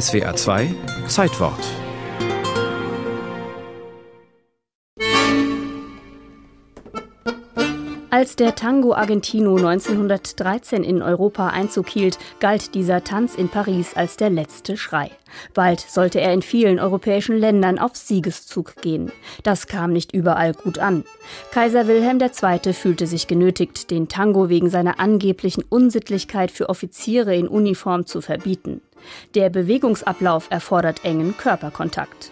SWA 2 Zeitwort Als der Tango Argentino 1913 in Europa Einzug hielt, galt dieser Tanz in Paris als der letzte Schrei. Bald sollte er in vielen europäischen Ländern auf Siegeszug gehen. Das kam nicht überall gut an. Kaiser Wilhelm II. fühlte sich genötigt, den Tango wegen seiner angeblichen Unsittlichkeit für Offiziere in Uniform zu verbieten. Der Bewegungsablauf erfordert engen Körperkontakt.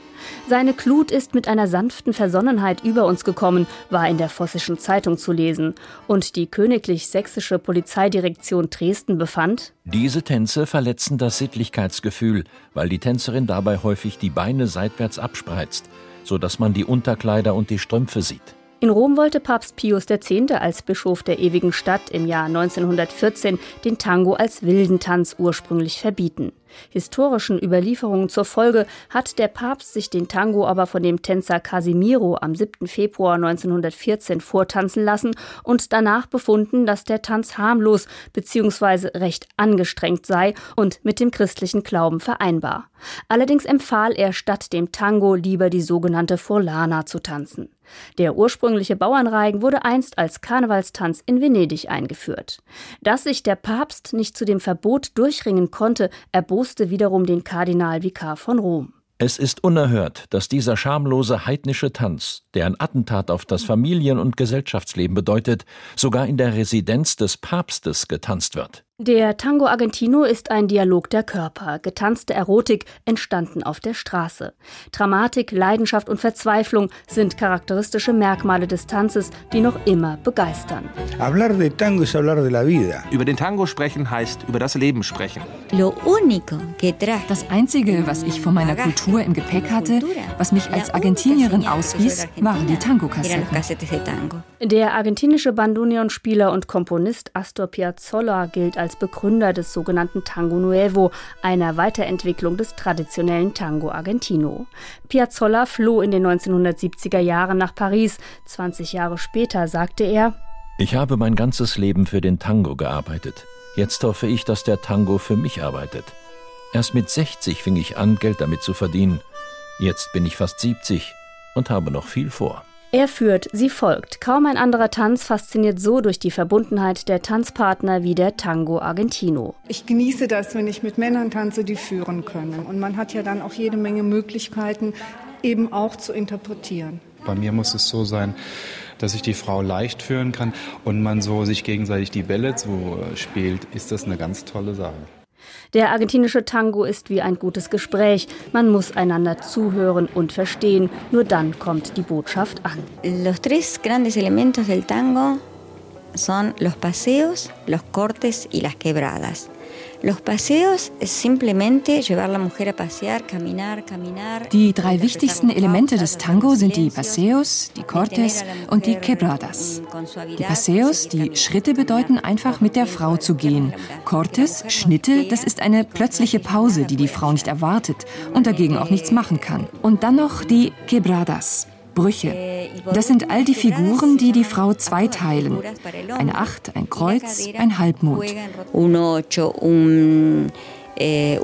Seine Glut ist mit einer sanften Versonnenheit über uns gekommen, war in der Vossischen Zeitung zu lesen. Und die königlich-sächsische Polizeidirektion Dresden befand, diese Tänze verletzen das Sittlichkeitsgefühl, weil die Tänzerin dabei häufig die Beine seitwärts abspreizt, sodass man die Unterkleider und die Strümpfe sieht. In Rom wollte Papst Pius X. als Bischof der ewigen Stadt im Jahr 1914 den Tango als wilden Tanz ursprünglich verbieten. Historischen Überlieferungen zur Folge hat der Papst sich den Tango aber von dem Tänzer Casimiro am 7. Februar 1914 vortanzen lassen und danach befunden, dass der Tanz harmlos bzw. recht angestrengt sei und mit dem christlichen Glauben vereinbar. Allerdings empfahl er statt dem Tango lieber die sogenannte Furlana zu tanzen. Der ursprüngliche Bauernreigen wurde einst als Karnevalstanz in Venedig eingeführt. Dass sich der Papst nicht zu dem Verbot durchringen konnte, erbot erboste wiederum den Kardinalvikar von Rom. Es ist unerhört, dass dieser schamlose heidnische Tanz, der ein Attentat auf das Familien- und Gesellschaftsleben bedeutet, sogar in der Residenz des Papstes getanzt wird. Der Tango Argentino ist ein Dialog der Körper, getanzte Erotik entstanden auf der Straße. Dramatik, Leidenschaft und Verzweiflung sind charakteristische Merkmale des Tanzes, die noch immer begeistern. Über den Tango sprechen heißt über das Leben sprechen. Das Einzige, was ich von meiner Kultur im Gepäck hatte, was mich als Argentinierin auswies, waren die Tango-Kassetten. Der argentinische Bandoneon-Spieler und Komponist Astor Piazzolla gilt als Begründer des sogenannten Tango Nuevo, einer Weiterentwicklung des traditionellen Tango Argentino. Piazzolla floh in den 1970er Jahren nach Paris. 20 Jahre später sagte er: Ich habe mein ganzes Leben für den Tango gearbeitet. Jetzt hoffe ich, dass der Tango für mich arbeitet. Erst mit 60 fing ich an, Geld damit zu verdienen. Jetzt bin ich fast 70 und habe noch viel vor. Er führt, sie folgt. Kaum ein anderer Tanz fasziniert so durch die Verbundenheit der Tanzpartner wie der Tango Argentino. Ich genieße das, wenn ich mit Männern tanze, die führen können. Und man hat ja dann auch jede Menge Möglichkeiten, eben auch zu interpretieren. Bei mir muss es so sein, dass ich die Frau leicht führen kann und man so sich gegenseitig die Bälle zuspielt, ist das eine ganz tolle Sache. Der argentinische Tango ist wie ein gutes Gespräch. Man muss einander zuhören und verstehen. Nur dann kommt die Botschaft an. Los tres grandes elementos del tango son los paseos, los cortes y las quebradas. Die drei wichtigsten Elemente des Tango sind die Paseos, die Cortes und die Quebradas. Die Paseos, die Schritte bedeuten einfach mit der Frau zu gehen. Cortes, Schnitte, das ist eine plötzliche Pause, die die Frau nicht erwartet und dagegen auch nichts machen kann. Und dann noch die Quebradas. Brüche. Das sind all die Figuren, die die Frau zweiteilen. Eine Acht, ein Kreuz, ein Halbmond. Eh,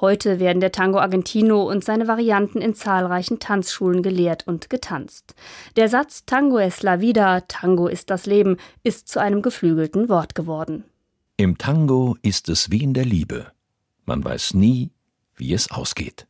Heute werden der Tango Argentino und seine Varianten in zahlreichen Tanzschulen gelehrt und getanzt. Der Satz Tango es la vida, Tango ist das Leben, ist zu einem geflügelten Wort geworden. Im Tango ist es wie in der Liebe. Man weiß nie, wie es ausgeht.